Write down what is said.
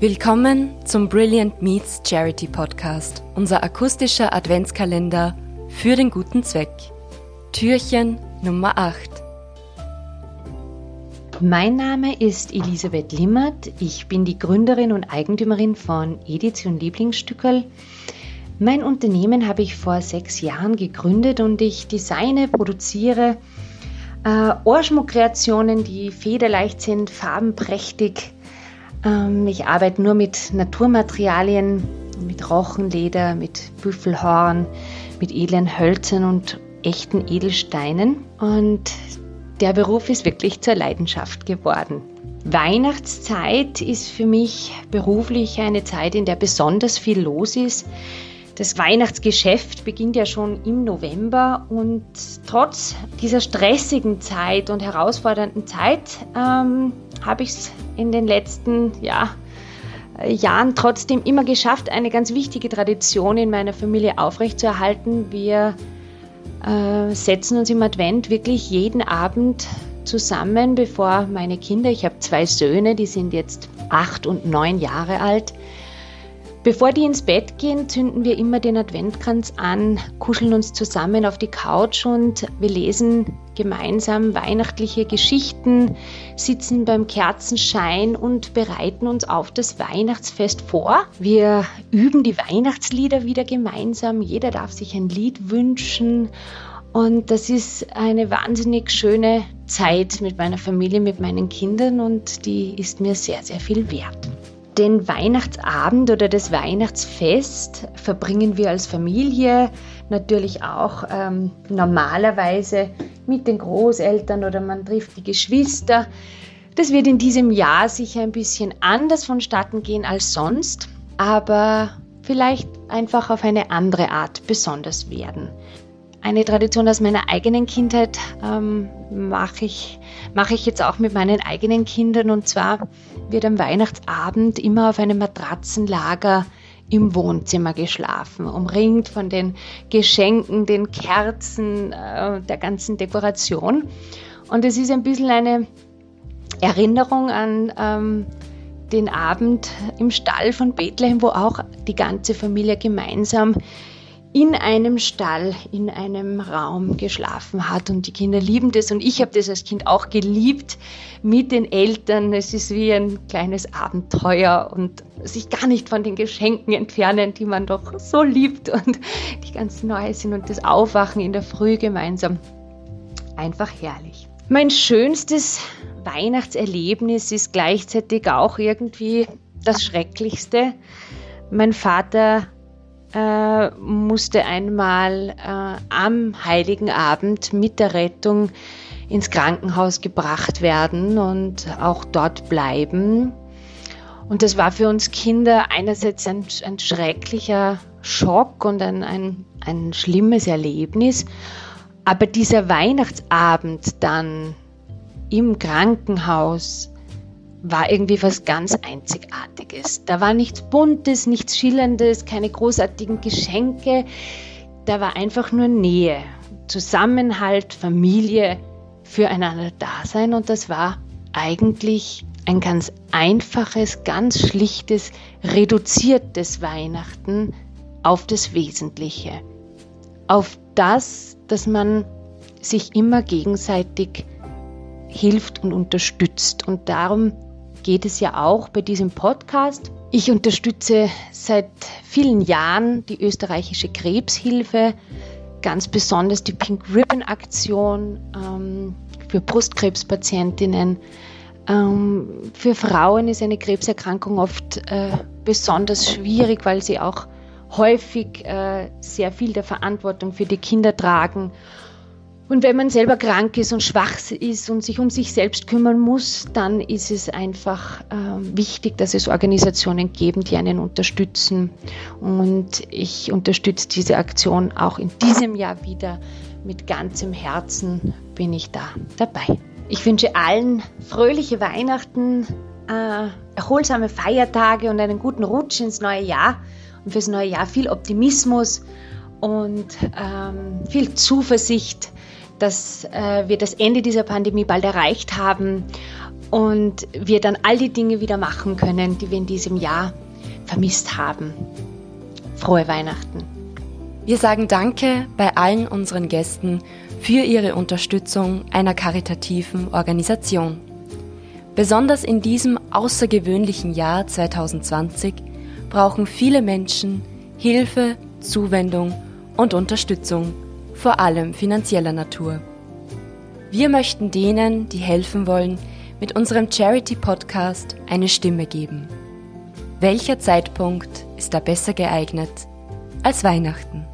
Willkommen zum Brilliant Meets Charity Podcast, unser akustischer Adventskalender für den guten Zweck. Türchen Nummer 8. Mein Name ist Elisabeth Limmert. Ich bin die Gründerin und Eigentümerin von Edition Lieblingsstückerl. Mein Unternehmen habe ich vor sechs Jahren gegründet und ich designe, produziere äh, Ohrschmuckkreationen, die federleicht sind, farbenprächtig, ich arbeite nur mit Naturmaterialien, mit Rochenleder, mit Büffelhorn, mit edlen Hölzern und echten Edelsteinen. Und der Beruf ist wirklich zur Leidenschaft geworden. Weihnachtszeit ist für mich beruflich eine Zeit, in der besonders viel los ist. Das Weihnachtsgeschäft beginnt ja schon im November und trotz dieser stressigen Zeit und herausfordernden Zeit ähm, habe ich es in den letzten ja, Jahren trotzdem immer geschafft, eine ganz wichtige Tradition in meiner Familie aufrechtzuerhalten. Wir äh, setzen uns im Advent wirklich jeden Abend zusammen, bevor meine Kinder, ich habe zwei Söhne, die sind jetzt acht und neun Jahre alt, Bevor die ins Bett gehen, zünden wir immer den Adventkranz an, kuscheln uns zusammen auf die Couch und wir lesen gemeinsam weihnachtliche Geschichten, sitzen beim Kerzenschein und bereiten uns auf das Weihnachtsfest vor. Wir üben die Weihnachtslieder wieder gemeinsam. Jeder darf sich ein Lied wünschen. Und das ist eine wahnsinnig schöne Zeit mit meiner Familie, mit meinen Kindern und die ist mir sehr, sehr viel wert. Den Weihnachtsabend oder das Weihnachtsfest verbringen wir als Familie natürlich auch ähm, normalerweise mit den Großeltern oder man trifft die Geschwister. Das wird in diesem Jahr sicher ein bisschen anders vonstatten gehen als sonst, aber vielleicht einfach auf eine andere Art besonders werden. Eine Tradition aus meiner eigenen Kindheit ähm, mache ich, mach ich jetzt auch mit meinen eigenen Kindern. Und zwar wird am Weihnachtsabend immer auf einem Matratzenlager im Wohnzimmer geschlafen, umringt von den Geschenken, den Kerzen, äh, der ganzen Dekoration. Und es ist ein bisschen eine Erinnerung an ähm, den Abend im Stall von Bethlehem, wo auch die ganze Familie gemeinsam in einem Stall, in einem Raum geschlafen hat. Und die Kinder lieben das und ich habe das als Kind auch geliebt mit den Eltern. Es ist wie ein kleines Abenteuer und sich gar nicht von den Geschenken entfernen, die man doch so liebt und die ganz neu sind und das Aufwachen in der Früh gemeinsam. Einfach herrlich. Mein schönstes Weihnachtserlebnis ist gleichzeitig auch irgendwie das Schrecklichste. Mein Vater äh, musste einmal äh, am heiligen Abend mit der Rettung ins Krankenhaus gebracht werden und auch dort bleiben. Und das war für uns Kinder einerseits ein, ein schrecklicher Schock und ein, ein, ein schlimmes Erlebnis. Aber dieser Weihnachtsabend dann im Krankenhaus, war irgendwie was ganz Einzigartiges. Da war nichts Buntes, nichts Schillerndes, keine großartigen Geschenke. Da war einfach nur Nähe, Zusammenhalt, Familie, füreinander da sein und das war eigentlich ein ganz einfaches, ganz schlichtes, reduziertes Weihnachten auf das Wesentliche. Auf das, dass man sich immer gegenseitig hilft und unterstützt. Und darum geht es ja auch bei diesem Podcast. Ich unterstütze seit vielen Jahren die österreichische Krebshilfe, ganz besonders die Pink Ribbon Aktion ähm, für Brustkrebspatientinnen. Ähm, für Frauen ist eine Krebserkrankung oft äh, besonders schwierig, weil sie auch häufig äh, sehr viel der Verantwortung für die Kinder tragen und wenn man selber krank ist und schwach ist und sich um sich selbst kümmern muss, dann ist es einfach äh, wichtig, dass es Organisationen geben, die einen unterstützen. Und ich unterstütze diese Aktion auch in diesem Jahr wieder. Mit ganzem Herzen bin ich da dabei. Ich wünsche allen fröhliche Weihnachten, äh, erholsame Feiertage und einen guten Rutsch ins neue Jahr. Und fürs neue Jahr viel Optimismus und ähm, viel Zuversicht dass äh, wir das Ende dieser Pandemie bald erreicht haben und wir dann all die Dinge wieder machen können, die wir in diesem Jahr vermisst haben. Frohe Weihnachten. Wir sagen Danke bei allen unseren Gästen für ihre Unterstützung einer karitativen Organisation. Besonders in diesem außergewöhnlichen Jahr 2020 brauchen viele Menschen Hilfe, Zuwendung und Unterstützung, vor allem finanzieller Natur. Wir möchten denen, die helfen wollen, mit unserem Charity-Podcast eine Stimme geben. Welcher Zeitpunkt ist da besser geeignet als Weihnachten?